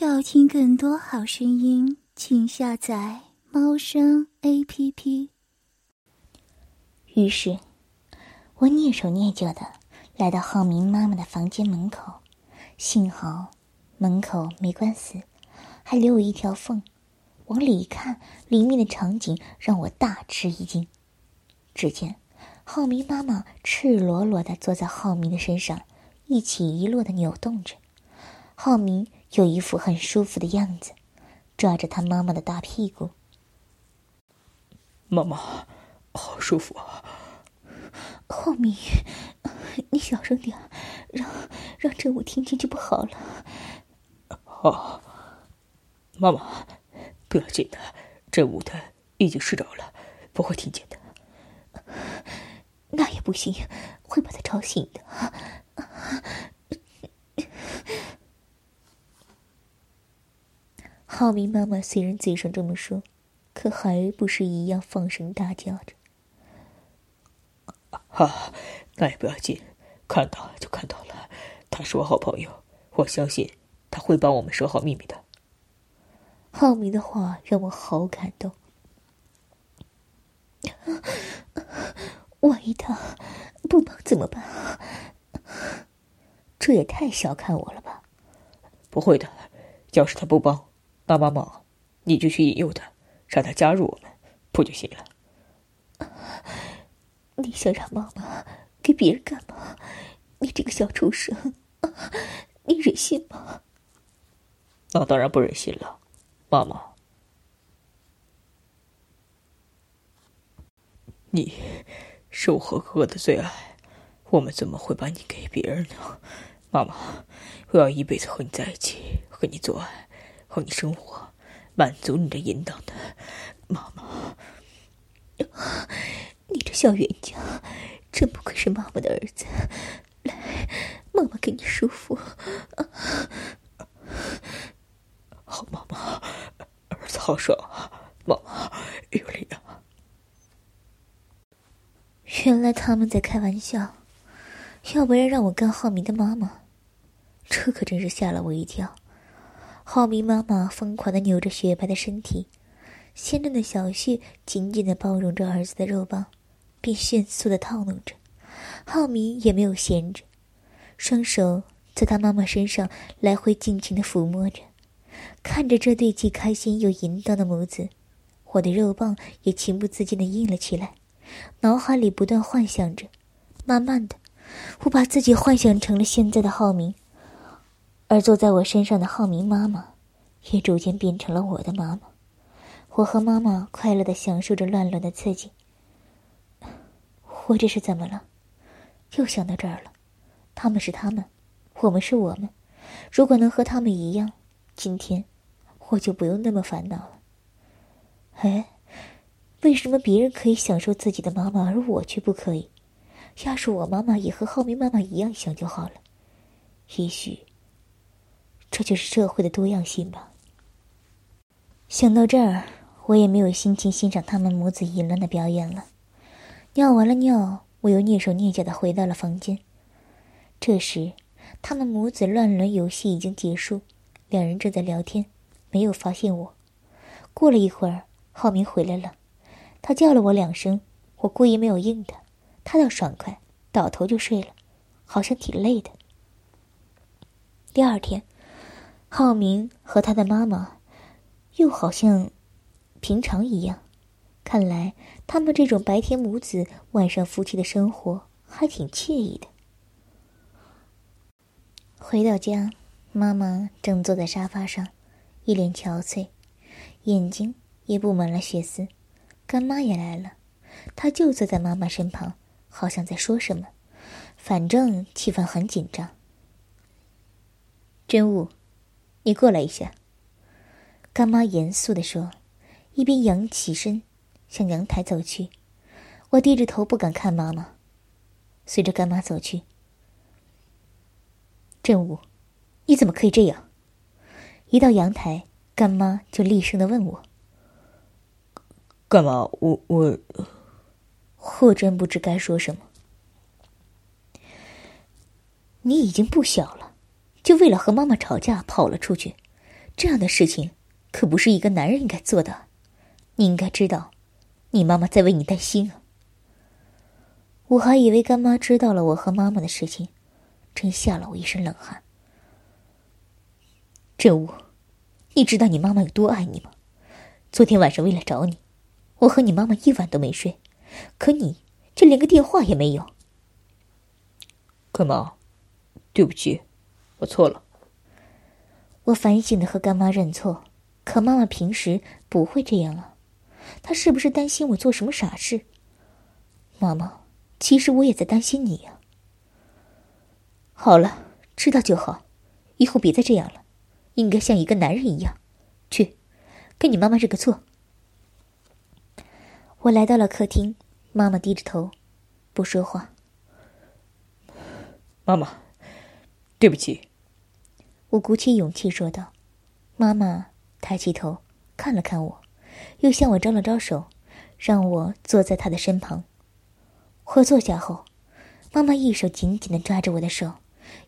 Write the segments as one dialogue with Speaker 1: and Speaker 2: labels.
Speaker 1: 要听更多好声音，请下载猫声 A P P。
Speaker 2: 于是，我蹑手蹑脚的来到浩明妈妈的房间门口，幸好门口没关死，还留有一条缝。往里一看，里面的场景让我大吃一惊。只见浩明妈妈赤裸裸的坐在浩明的身上，一起一落的扭动着。浩明有一副很舒服的样子，抓着他妈妈的大屁股。
Speaker 3: 妈妈，好舒服啊！
Speaker 2: 浩明，你小声点，让让正武听见就不好了。
Speaker 3: 好，妈妈。不要紧的，正午的已经睡着了，不会听见的。
Speaker 2: 那也不行，会把他吵醒的。浩明妈妈虽然嘴上这么说，可还不是一样放声大叫着。
Speaker 3: 啊，那也不要紧，看到就看到了。他是我好朋友，我相信他会帮我们守好秘密的。
Speaker 2: 浩明的话让我好感动。万一他不帮怎么办？这也太小看我了吧！
Speaker 3: 不会的，要是他不帮，妈妈忙，你就去引诱他，让他加入我们，不就行了？
Speaker 2: 你想让妈妈给别人干嘛？你这个小畜生，你忍心吗？
Speaker 3: 那当然不忍心了。妈妈，你是我和哥哥的最爱，我们怎么会把你给别人呢？妈妈，我要一辈子和你在一起，和你做爱，和你生活，满足你的淫荡的。妈妈，
Speaker 2: 你这小冤家，真不愧是妈妈的儿子。来，妈妈给你舒服。
Speaker 3: 好，妈妈，儿子好爽啊！妈妈，有力啊！
Speaker 2: 原来他们在开玩笑，要不然让我干浩明的妈妈，这可真是吓了我一跳。浩明妈妈疯狂的扭着雪白的身体，鲜嫩的小穴紧紧的包容着儿子的肉棒，并迅速的套弄着。浩明也没有闲着，双手在他妈妈身上来回尽情的抚摸着。看着这对既开心又淫荡的母子，我的肉棒也情不自禁的硬了起来，脑海里不断幻想着。慢慢的，我把自己幻想成了现在的浩明，而坐在我身上的浩明妈妈，也逐渐变成了我的妈妈。我和妈妈快乐的享受着乱伦的刺激。我这是怎么了？又想到这儿了。他们是他们，我们是我们。如果能和他们一样。今天，我就不用那么烦恼了。哎，为什么别人可以享受自己的妈妈，而我却不可以？要是我妈妈也和浩明妈妈一样想就好了。也许，这就是社会的多样性吧。想到这儿，我也没有心情欣赏他们母子淫乱的表演了。尿完了尿，我又蹑手蹑脚的回到了房间。这时，他们母子乱伦游戏已经结束。两人正在聊天，没有发现我。过了一会儿，浩明回来了，他叫了我两声，我故意没有应他。他倒爽快，倒头就睡了，好像挺累的。第二天，浩明和他的妈妈又好像平常一样，看来他们这种白天母子、晚上夫妻的生活还挺惬意的。回到家。妈妈正坐在沙发上，一脸憔悴，眼睛也布满了血丝。干妈也来了，她就坐在妈妈身旁，好像在说什么，反正气氛很紧张。真武，你过来一下。干妈严肃地说，一边扬起身向阳台走去。我低着头不敢看妈妈，随着干妈走去。振武。你怎么可以这样？一到阳台，干妈就厉声的问我：“
Speaker 3: 干嘛？我我……
Speaker 2: 霍真不知该说什么。你已经不小了，就为了和妈妈吵架跑了出去，这样的事情可不是一个男人应该做的。你应该知道，你妈妈在为你担心啊。我还以为干妈知道了我和妈妈的事情，真吓了我一身冷汗。振武，你知道你妈妈有多爱你吗？昨天晚上为了找你，我和你妈妈一晚都没睡，可你却连个电话也没有。
Speaker 3: 干妈，对不起，我错了。
Speaker 2: 我反省的和干妈认错，可妈妈平时不会这样啊。她是不是担心我做什么傻事？妈妈，其实我也在担心你呀。好了，知道就好，以后别再这样了，应该像一个男人一样，去，跟你妈妈认个错。我来到了客厅，妈妈低着头，不说话。
Speaker 3: 妈妈，对不起。
Speaker 2: 我鼓起勇气说道。妈妈抬起头看了看我，又向我招了招手，让我坐在她的身旁。我坐下后，妈妈一手紧紧的抓着我的手，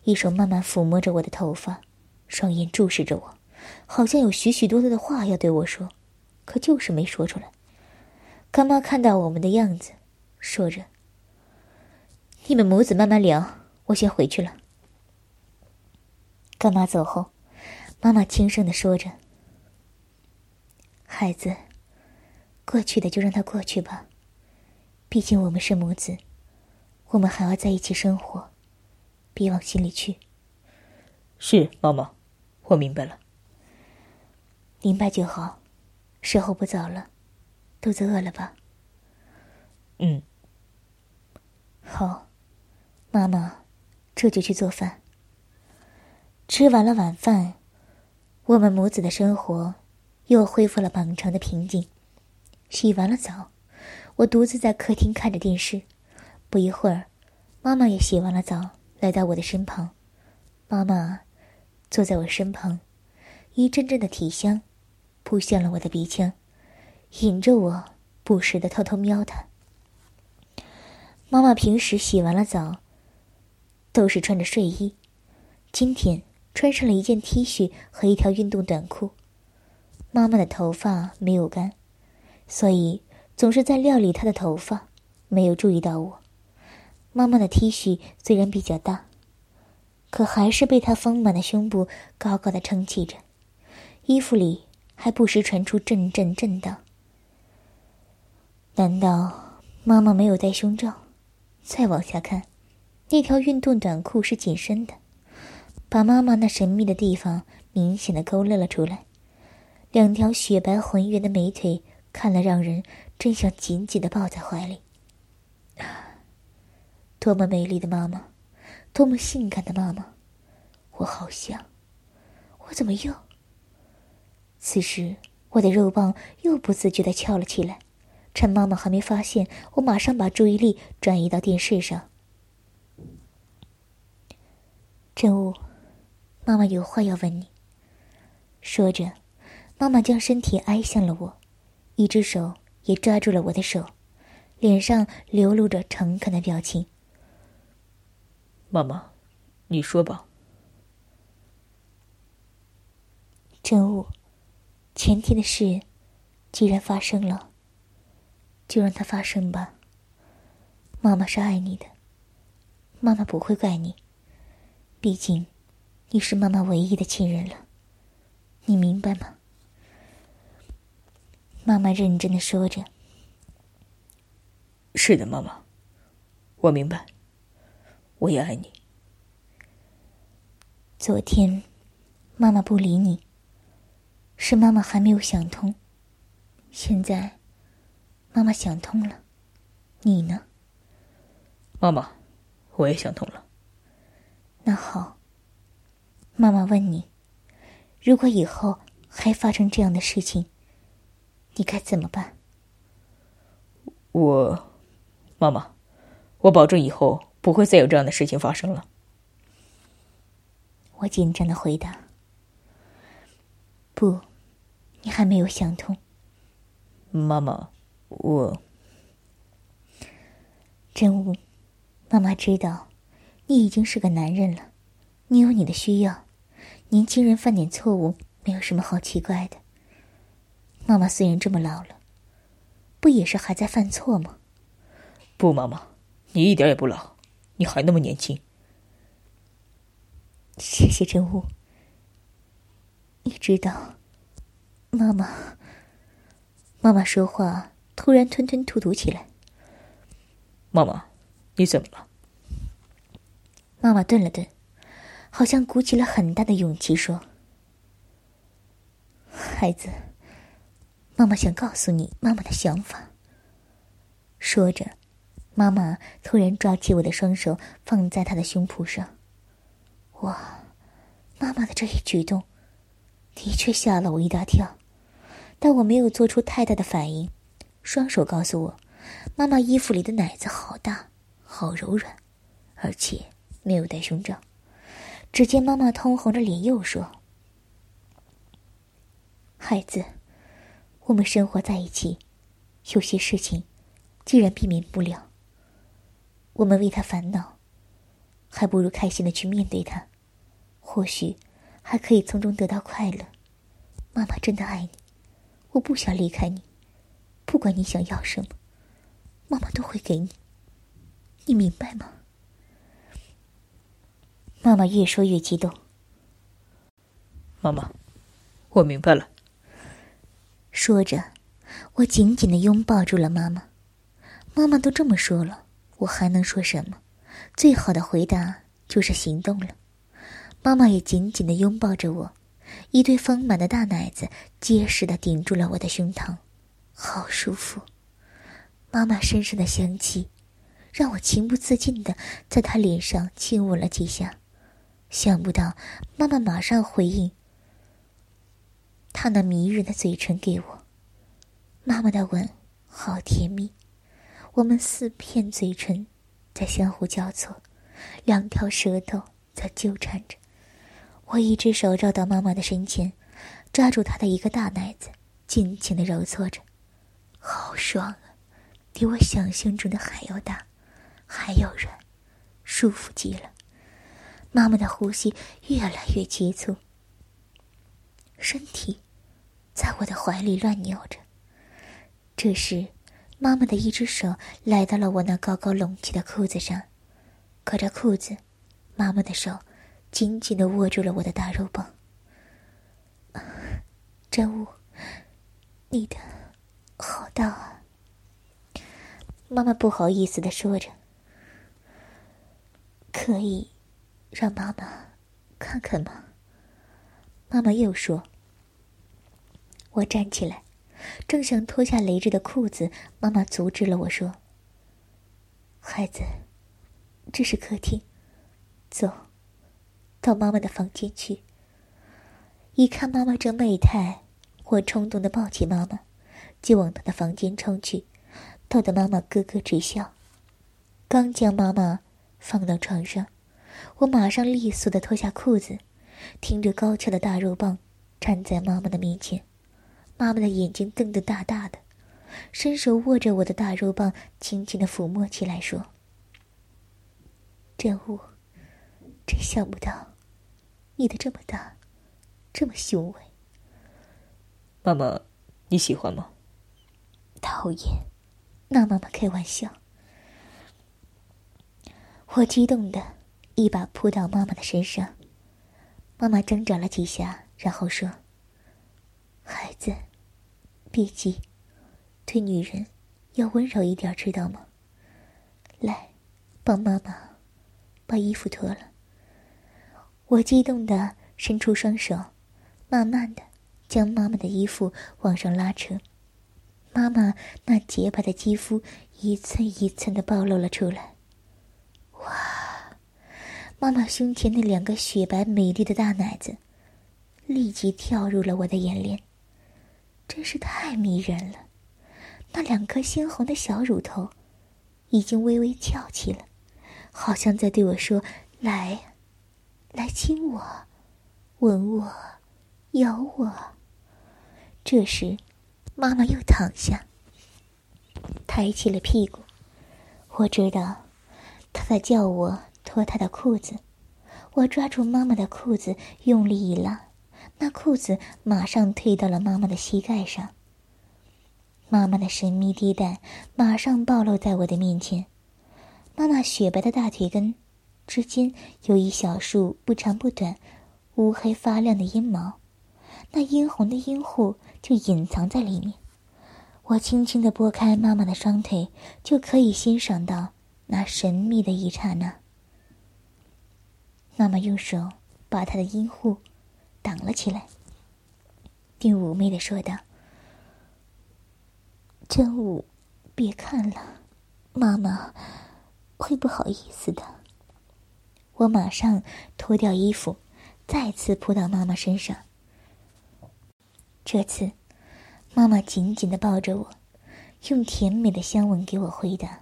Speaker 2: 一手慢慢抚摸着我的头发，双眼注视着我，好像有许许多多的话要对我说，可就是没说出来。干妈看到我们的样子，说着：“你们母子慢慢聊。”我先回去了。干妈走后，妈妈轻声的说着：“孩子，过去的就让它过去吧。毕竟我们是母子，我们还要在一起生活，别往心里去。”
Speaker 3: 是妈妈，我明白了。
Speaker 2: 明白就好。时候不早了，肚子饿了吧？
Speaker 3: 嗯。
Speaker 2: 好，妈妈。这就去做饭。吃完了晚饭，我们母子的生活又恢复了往常的平静。洗完了澡，我独自在客厅看着电视。不一会儿，妈妈也洗完了澡，来到我的身旁。妈妈坐在我身旁，一阵阵的体香扑向了我的鼻腔，引着我不时的偷偷瞄她。妈妈平时洗完了澡。都是穿着睡衣，今天穿上了一件 T 恤和一条运动短裤。妈妈的头发没有干，所以总是在料理她的头发，没有注意到我。妈妈的 T 恤虽然比较大，可还是被她丰满的胸部高高的撑起着，衣服里还不时传出阵阵震荡。难道妈妈没有戴胸罩？再往下看。那条运动短裤是紧身的，把妈妈那神秘的地方明显的勾勒了出来。两条雪白浑圆的美腿，看了让人真想紧紧的抱在怀里。多么美丽的妈妈，多么性感的妈妈，我好想，我怎么又？此时，我的肉棒又不自觉的翘了起来。趁妈妈还没发现，我马上把注意力转移到电视上。真武，妈妈有话要问你。说着，妈妈将身体挨向了我，一只手也抓住了我的手，脸上流露着诚恳的表情。
Speaker 3: 妈妈，你说吧。
Speaker 2: 真悟，前天的事既然发生了，就让它发生吧。妈妈是爱你的，妈妈不会怪你。毕竟，你是妈妈唯一的亲人了，你明白吗？妈妈认真的说着。
Speaker 3: 是的，妈妈，我明白，我也爱你。
Speaker 2: 昨天，妈妈不理你，是妈妈还没有想通。现在，妈妈想通了，你呢？
Speaker 3: 妈妈，我也想通了。
Speaker 2: 那好，妈妈问你：如果以后还发生这样的事情，你该怎么办？
Speaker 3: 我，妈妈，我保证以后不会再有这样的事情发生了。
Speaker 2: 我紧张的回答：“不，你还没有想通。”
Speaker 3: 妈妈，我，
Speaker 2: 真武，妈妈知道。你已经是个男人了，你有你的需要。年轻人犯点错误，没有什么好奇怪的。妈妈虽然这么老了，不也是还在犯错吗？
Speaker 3: 不，妈妈，你一点也不老，你还那么年轻。
Speaker 2: 谢谢真悟。你知道，妈妈。妈妈说话突然吞吞吐吐起来。
Speaker 3: 妈妈，你怎么了？
Speaker 2: 妈妈顿了顿，好像鼓起了很大的勇气说：“孩子，妈妈想告诉你妈妈的想法。”说着，妈妈突然抓起我的双手，放在他的胸脯上。哇，妈妈的这一举动，的确吓了我一大跳，但我没有做出太大的反应。双手告诉我，妈妈衣服里的奶子好大，好柔软，而且没有带胸罩。只见妈妈通红着脸又说：“孩子，我们生活在一起，有些事情既然避免不了，我们为他烦恼，还不如开心的去面对他。”或许还可以从中得到快乐。妈妈真的爱你，我不想离开你。不管你想要什么，妈妈都会给你。你明白吗？妈妈越说越激动。
Speaker 3: 妈妈，我明白了。
Speaker 2: 说着，我紧紧的拥抱住了妈妈。妈妈都这么说了，我还能说什么？最好的回答就是行动了。妈妈也紧紧的拥抱着我，一对丰满的大奶子结实的顶住了我的胸膛，好舒服。妈妈身上的香气，让我情不自禁的在她脸上亲吻了几下。想不到妈妈马上回应，她那迷人的嘴唇给我。妈妈的吻好甜蜜，我们四片嘴唇在相互交错，两条舌头在纠缠着。我一只手绕到妈妈的身前，抓住她的一个大奶子，尽情的揉搓着，好爽啊！比我想象中的还要大，还要软，舒服极了。妈妈的呼吸越来越急促，身体在我的怀里乱扭着。这时，妈妈的一只手来到了我那高高隆起的裤子上，隔着裤子，妈妈的手。紧紧的握住了我的大肉棒。真武，你的好大啊！妈妈不好意思的说着。可以让妈妈看看吗？妈妈又说。我站起来，正想脱下勒着的裤子，妈妈阻止了我说：“孩子，这是客厅，走。”到妈妈的房间去。一看妈妈这媚态，我冲动的抱起妈妈，就往她的房间冲去，逗得妈妈咯咯直笑。刚将妈妈放到床上，我马上利索的脱下裤子，挺着高翘的大肉棒站在妈妈的面前。妈妈的眼睛瞪得大大的，伸手握着我的大肉棒，轻轻的抚摸起来，说：“真武，真想不到。”你的这么大，这么雄伟。
Speaker 3: 妈妈，你喜欢吗？
Speaker 2: 讨厌，拿妈妈开玩笑。我激动的一把扑到妈妈的身上，妈妈挣扎了几下，然后说：“孩子，别急，对女人要温柔一点，知道吗？来，帮妈妈把衣服脱了。”我激动的伸出双手，慢慢的将妈妈的衣服往上拉扯，妈妈那洁白的肌肤一寸一寸的暴露了出来。妈妈胸前那两个雪白美丽的大奶子，立即跳入了我的眼帘，真是太迷人了。那两颗鲜红的小乳头，已经微微翘起了，好像在对我说：“来。”来亲我，吻我，咬我。这时，妈妈又躺下，抬起了屁股。我知道，她在叫我脱她的裤子。我抓住妈妈的裤子，用力一拉，那裤子马上退到了妈妈的膝盖上。妈妈的神秘地带马上暴露在我的面前。妈妈雪白的大腿根之间有一小束不长不短、乌黑发亮的阴毛，那殷红的阴户就隐藏在里面。我轻轻的拨开妈妈的双腿，就可以欣赏到那神秘的一刹那。妈妈用手把她的阴户挡了起来，并妩媚的说道：“真武，别看了，妈妈会不好意思的。”我马上脱掉衣服，再次扑到妈妈身上。这次，妈妈紧紧的抱着我，用甜美的香吻给我回答。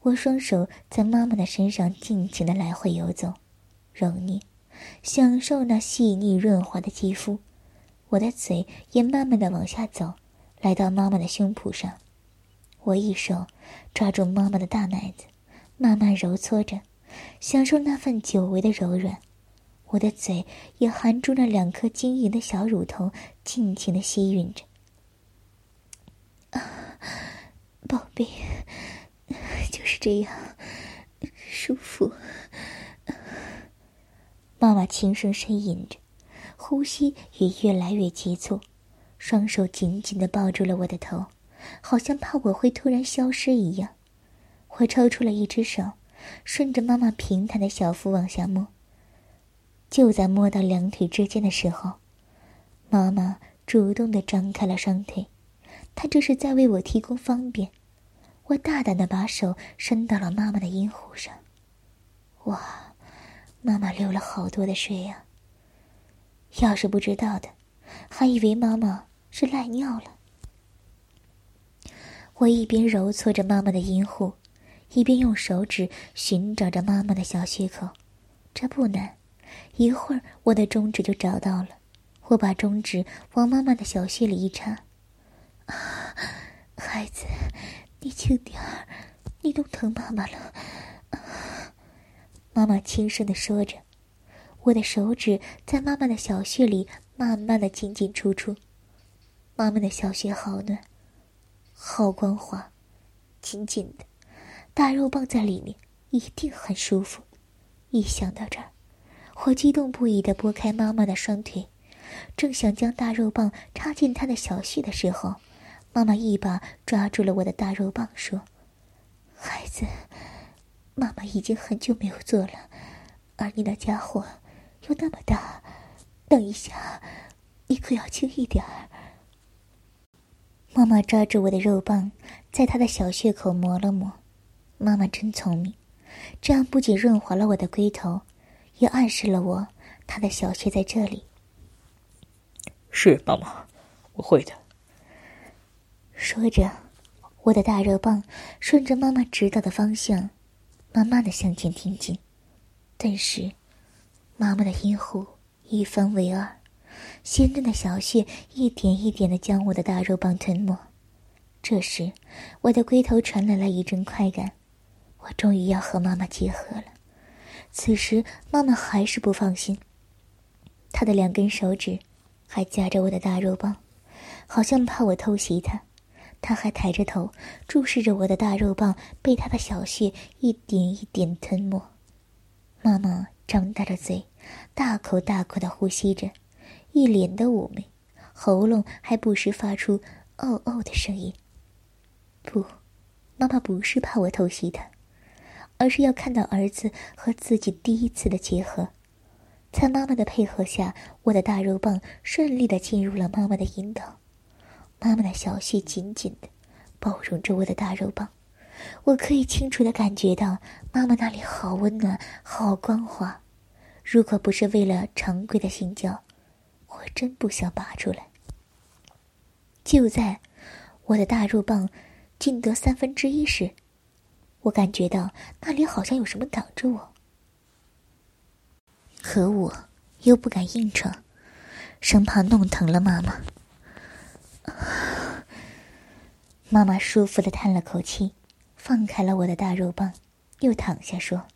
Speaker 2: 我双手在妈妈的身上尽情的来回游走。揉捏，享受那细腻润滑的肌肤。我的嘴也慢慢的往下走，来到妈妈的胸脯上。我一手抓住妈妈的大奶子，慢慢揉搓着，享受那份久违的柔软。我的嘴也含住那两颗晶莹的小乳头，尽情的吸吮着。啊，宝贝，就是这样，舒服。妈妈轻声呻吟着，呼吸也越来越急促，双手紧紧的抱住了我的头，好像怕我会突然消失一样。我抽出了一只手，顺着妈妈平坦的小腹往下摸。就在摸到两腿之间的时候，妈妈主动的张开了双腿，她这是在为我提供方便。我大胆的把手伸到了妈妈的阴户上，哇！妈妈流了好多的水呀。要是不知道的，还以为妈妈是赖尿了。我一边揉搓着妈妈的阴户，一边用手指寻找着妈妈的小穴口。这不难，一会儿我的中指就找到了。我把中指往妈妈的小穴里一插，啊，孩子，你轻点儿，你都疼妈妈了。妈妈轻声的说着，我的手指在妈妈的小穴里慢慢的进进出出。妈妈的小穴好暖，好光滑，紧紧的，大肉棒在里面一定很舒服。一想到这儿，我激动不已的拨开妈妈的双腿，正想将大肉棒插进她的小穴的时候，妈妈一把抓住了我的大肉棒，说：“孩子。”妈妈已经很久没有做了，而你那家伙又那么大，等一下，你可要轻一点儿。妈妈抓住我的肉棒，在他的小穴口磨了磨。妈妈真聪明，这样不仅润滑了我的龟头，也暗示了我他的小穴在这里。
Speaker 3: 是妈妈，我会的。
Speaker 2: 说着，我的大肉棒顺着妈妈指导的方向。慢慢的向前挺进，顿时，妈妈的阴户一分为二，鲜嫩的小穴一点一点的将我的大肉棒吞没。这时，我的龟头传来了一阵快感，我终于要和妈妈结合了。此时，妈妈还是不放心，她的两根手指还夹着我的大肉棒，好像怕我偷袭她。他还抬着头，注视着我的大肉棒被他的小穴一点一点吞没。妈妈张大着嘴，大口大口的呼吸着，一脸的妩媚，喉咙还不时发出“哦哦”的声音。不，妈妈不是怕我偷袭她，而是要看到儿子和自己第一次的结合。在妈妈的配合下，我的大肉棒顺利的进入了妈妈的阴道。妈妈的小穴紧紧的包容着我的大肉棒，我可以清楚的感觉到妈妈那里好温暖、好光滑。如果不是为了常规的性交，我真不想拔出来。就在我的大肉棒进得三分之一时，我感觉到那里好像有什么挡着我，可我又不敢硬闯，生怕弄疼了妈妈。妈妈舒服的叹了口气，放开了我的大肉棒，又躺下说：“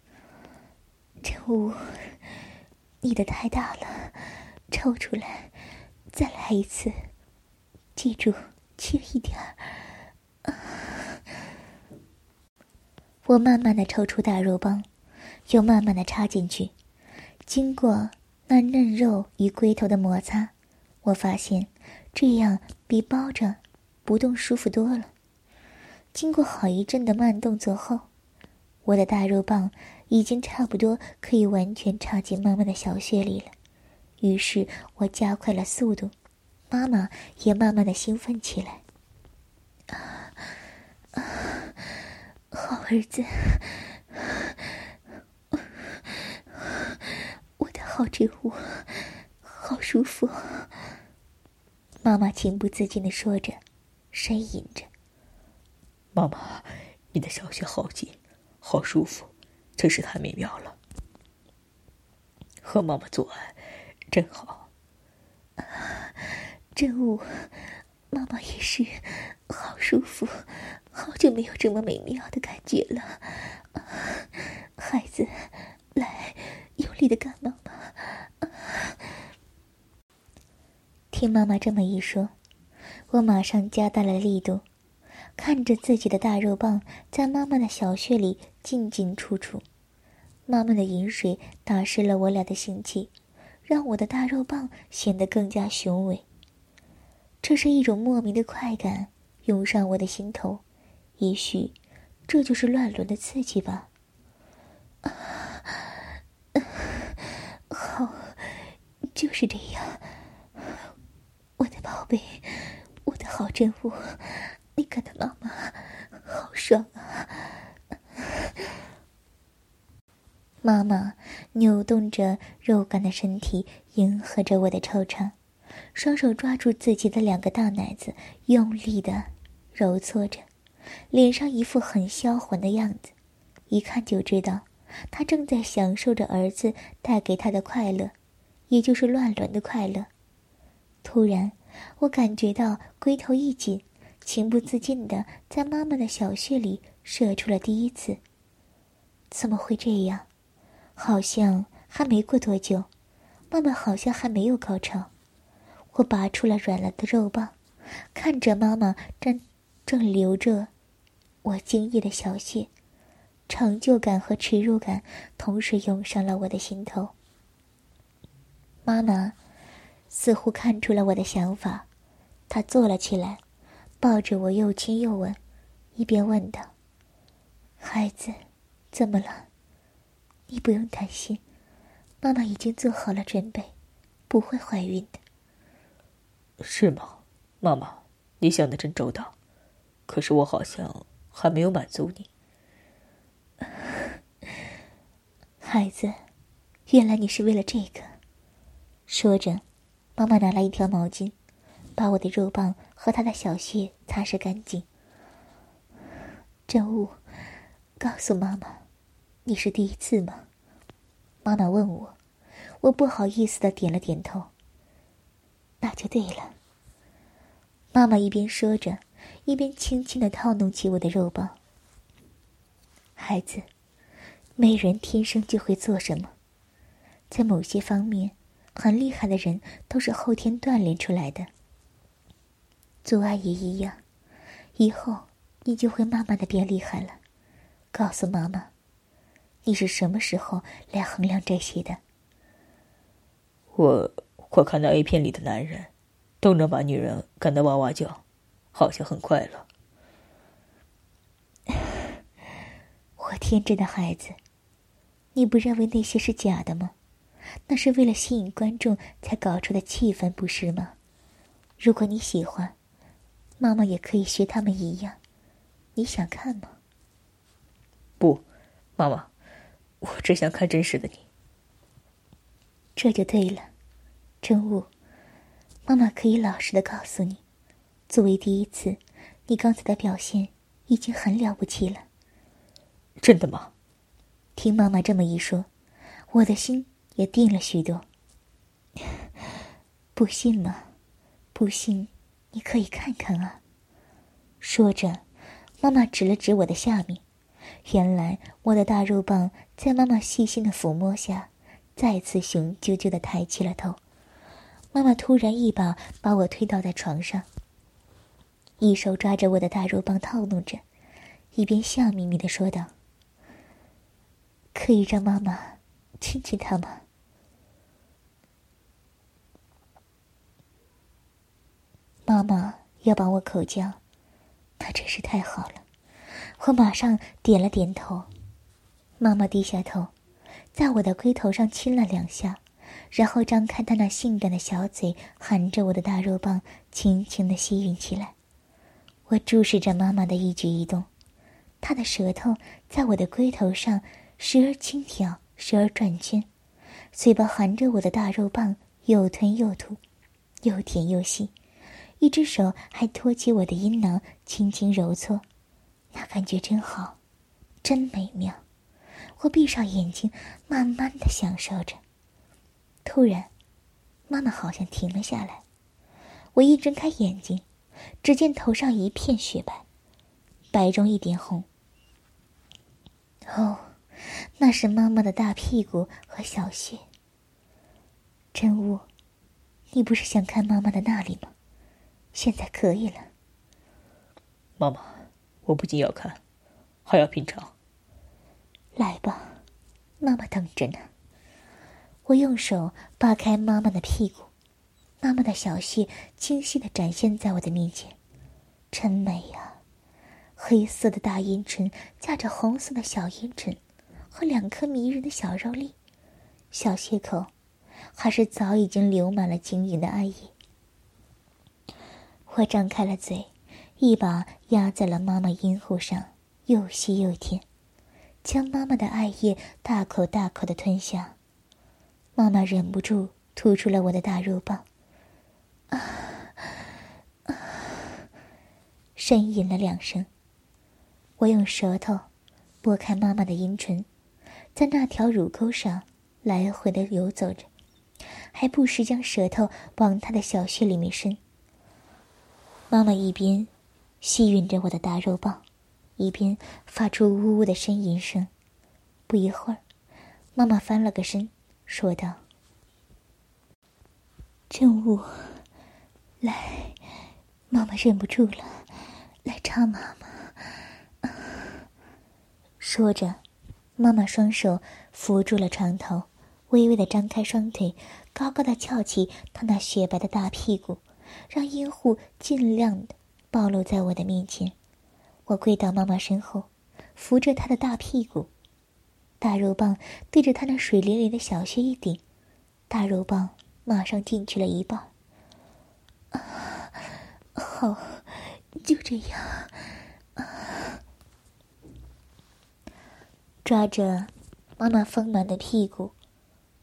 Speaker 2: 真武，你的太大了，抽出来，再来一次，记住，轻一点儿。我慢慢的抽出大肉棒，又慢慢的插进去。经过那嫩肉与龟头的摩擦，我发现这样比包着不动舒服多了。经过好一阵的慢动作后，我的大肉棒已经差不多可以完全插进妈妈的小穴里了。于是我加快了速度，妈妈也慢慢的兴奋起来。啊！好儿子，我的好真物，好舒服。妈妈情不自禁的说着，呻吟着：“
Speaker 3: 妈妈，你的小穴好紧，好舒服，真是太美妙了。和妈妈做爱，真好。
Speaker 2: 真物，妈妈也是，好舒服。”好久没有这么美妙的感觉了，孩子，来，用力的干妈妈。听妈妈这么一说，我马上加大了力度，看着自己的大肉棒在妈妈的小穴里进进出出，妈妈的饮水打湿了我俩的性器，让我的大肉棒显得更加雄伟。这是一种莫名的快感涌上我的心头。也许，这就是乱伦的刺激吧。好，就是这样。我的宝贝，我的好真物，你看的妈妈好爽啊！妈妈扭动着肉感的身体，迎合着我的惆怅，双手抓住自己的两个大奶子，用力的揉搓着。脸上一副很销魂的样子，一看就知道，他正在享受着儿子带给他的快乐，也就是乱伦的快乐。突然，我感觉到龟头一紧，情不自禁的在妈妈的小穴里射出了第一次。怎么会这样？好像还没过多久，妈妈好像还没有高潮。我拔出了软了的肉棒，看着妈妈正正流着。我惊异的小穴，成就感和耻辱感同时涌上了我的心头。妈妈似乎看出了我的想法，他坐了起来，抱着我又亲又吻，一边问道：“孩子，怎么了？你不用担心，妈妈已经做好了准备，不会怀孕的。”
Speaker 3: 是吗，妈妈？你想的真周到。可是我好像……还没有满足你，
Speaker 2: 孩子，原来你是为了这个。说着，妈妈拿来一条毛巾，把我的肉棒和他的小穴擦拭干净。真物，告诉妈妈，你是第一次吗？妈妈问我，我不好意思的点了点头。那就对了。妈妈一边说着。一边轻轻的套弄起我的肉棒。孩子，没人天生就会做什么，在某些方面，很厉害的人都是后天锻炼出来的。做爱也一样，以后你就会慢慢的变厉害了。告诉妈妈，你是什么时候来衡量这些的？
Speaker 3: 我我看到 A 片里的男人，都能把女人干得哇哇叫。好像很快乐。
Speaker 2: 我天真的孩子，你不认为那些是假的吗？那是为了吸引观众才搞出的气氛，不是吗？如果你喜欢，妈妈也可以学他们一样。你想看吗？
Speaker 3: 不，妈妈，我只想看真实的你。
Speaker 2: 这就对了，真物，妈妈可以老实的告诉你。作为第一次，你刚才的表现已经很了不起了。
Speaker 3: 真的吗？
Speaker 2: 听妈妈这么一说，我的心也定了许多。不信吗？不信，你可以看看啊。说着，妈妈指了指我的下面。原来我的大肉棒在妈妈细心的抚摸下，再次雄赳赳的抬起了头。妈妈突然一把把我推倒在床上，一手抓着我的大肉棒套弄着，一边笑眯眯的说道：“可以让妈妈亲亲他吗？”妈妈要把我口交，那真是太好了。我马上点了点头。妈妈低下头，在我的龟头上亲了两下，然后张开她那性感的小嘴，含着我的大肉棒，轻轻的吸吮起来。我注视着妈妈的一举一动，她的舌头在我的龟头上时而轻挑，时而转圈，嘴巴含着我的大肉棒，又吞又吐，又甜又细。一只手还托起我的阴囊，轻轻揉搓，那感觉真好，真美妙。我闭上眼睛，慢慢的享受着。突然，妈妈好像停了下来。我一睁开眼睛，只见头上一片雪白，白中一点红。哦，那是妈妈的大屁股和小穴。真物，你不是想看妈妈的那里吗？现在可以了，
Speaker 3: 妈妈，我不仅要看，还要品尝。
Speaker 2: 来吧，妈妈等着呢。我用手扒开妈妈的屁股，妈妈的小穴清晰的展现在我的面前，真美呀！黑色的大阴唇架着红色的小阴唇，和两颗迷人的小肉粒，小穴口还是早已经流满了晶莹的爱液。我张开了嘴，一把压在了妈妈阴户上，又吸又舔，将妈妈的爱液大口大口的吞下。妈妈忍不住吐出了我的大肉棒，啊！呻吟了两声。我用舌头拨开妈妈的阴唇，在那条乳沟上来回的游走着，还不时将舌头往她的小穴里面伸。妈妈一边吸吮着我的大肉棒，一边发出呜呜的呻吟声。不一会儿，妈妈翻了个身，说道：“真武，来，妈妈忍不住了，来插妈妈。”说着，妈妈双手扶住了床头，微微的张开双腿，高高的翘起她那雪白的大屁股。让阴户尽量的暴露在我的面前，我跪到妈妈身后，扶着她的大屁股，大肉棒对着她那水灵灵的小穴一顶，大肉棒马上进去了一半。啊，好，就这样。啊，抓着妈妈丰满的屁股，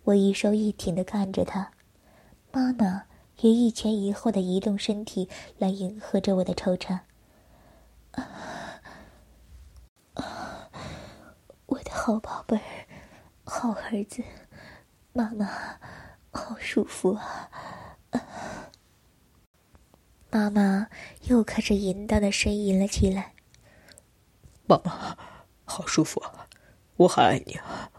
Speaker 2: 我一收一挺的看着她，妈妈。也一前一后的移动身体来迎合着我的惆怅。啊，啊，我的好宝贝儿，好儿子，妈妈好舒服啊！妈妈又开始淫荡的呻吟了起来。
Speaker 3: 妈妈，好舒服啊，我好爱你啊！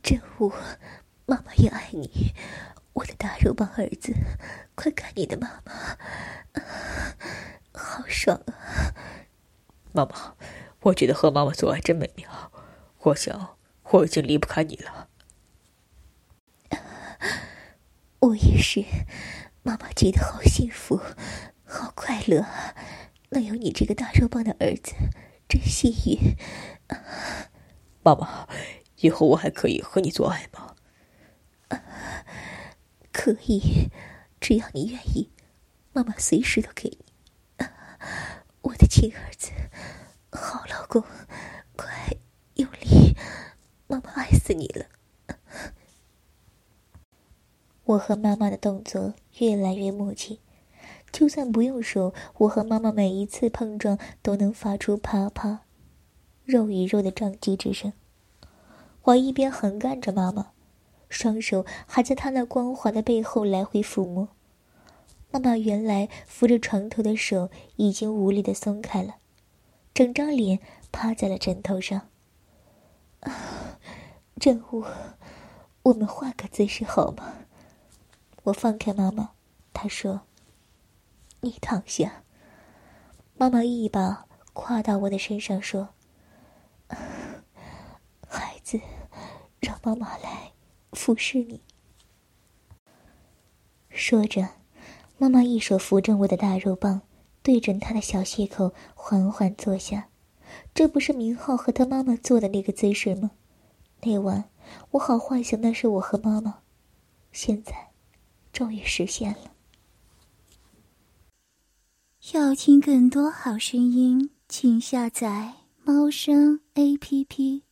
Speaker 2: 真武。妈妈也爱你，我的大肉棒儿子，快看你的妈妈，好爽啊！
Speaker 3: 妈妈，我觉得和妈妈做爱真美妙，我想我已经离不开你了。
Speaker 2: 我也是，妈妈觉得好幸福，好快乐，能有你这个大肉棒的儿子，真幸运。
Speaker 3: 妈妈，以后我还可以和你做爱吗？
Speaker 2: 可以，只要你愿意，妈妈随时都给你。我的亲儿子，好老公，快用力，妈妈爱死你了。我和妈妈的动作越来越默契，就算不用手，我和妈妈每一次碰撞都能发出啪啪、肉与肉的撞击之声。我一边横干着妈妈。双手还在他那光滑的背后来回抚摸，妈妈原来扶着床头的手已经无力的松开了，整张脸趴在了枕头上。啊，真武，我们换个姿势好吗？我放开妈妈，她说：“你躺下。”妈妈一把跨到我的身上，说：“ 孩子，让妈妈来服侍你。”说着，妈妈一手扶着我的大肉棒，对准他的小穴口缓缓坐下。这不是明浩和他妈妈做的那个姿势吗？那晚我好幻想那是我和妈妈，现在终于实现了。
Speaker 1: 要听更多好声音，请下载猫声 A P P。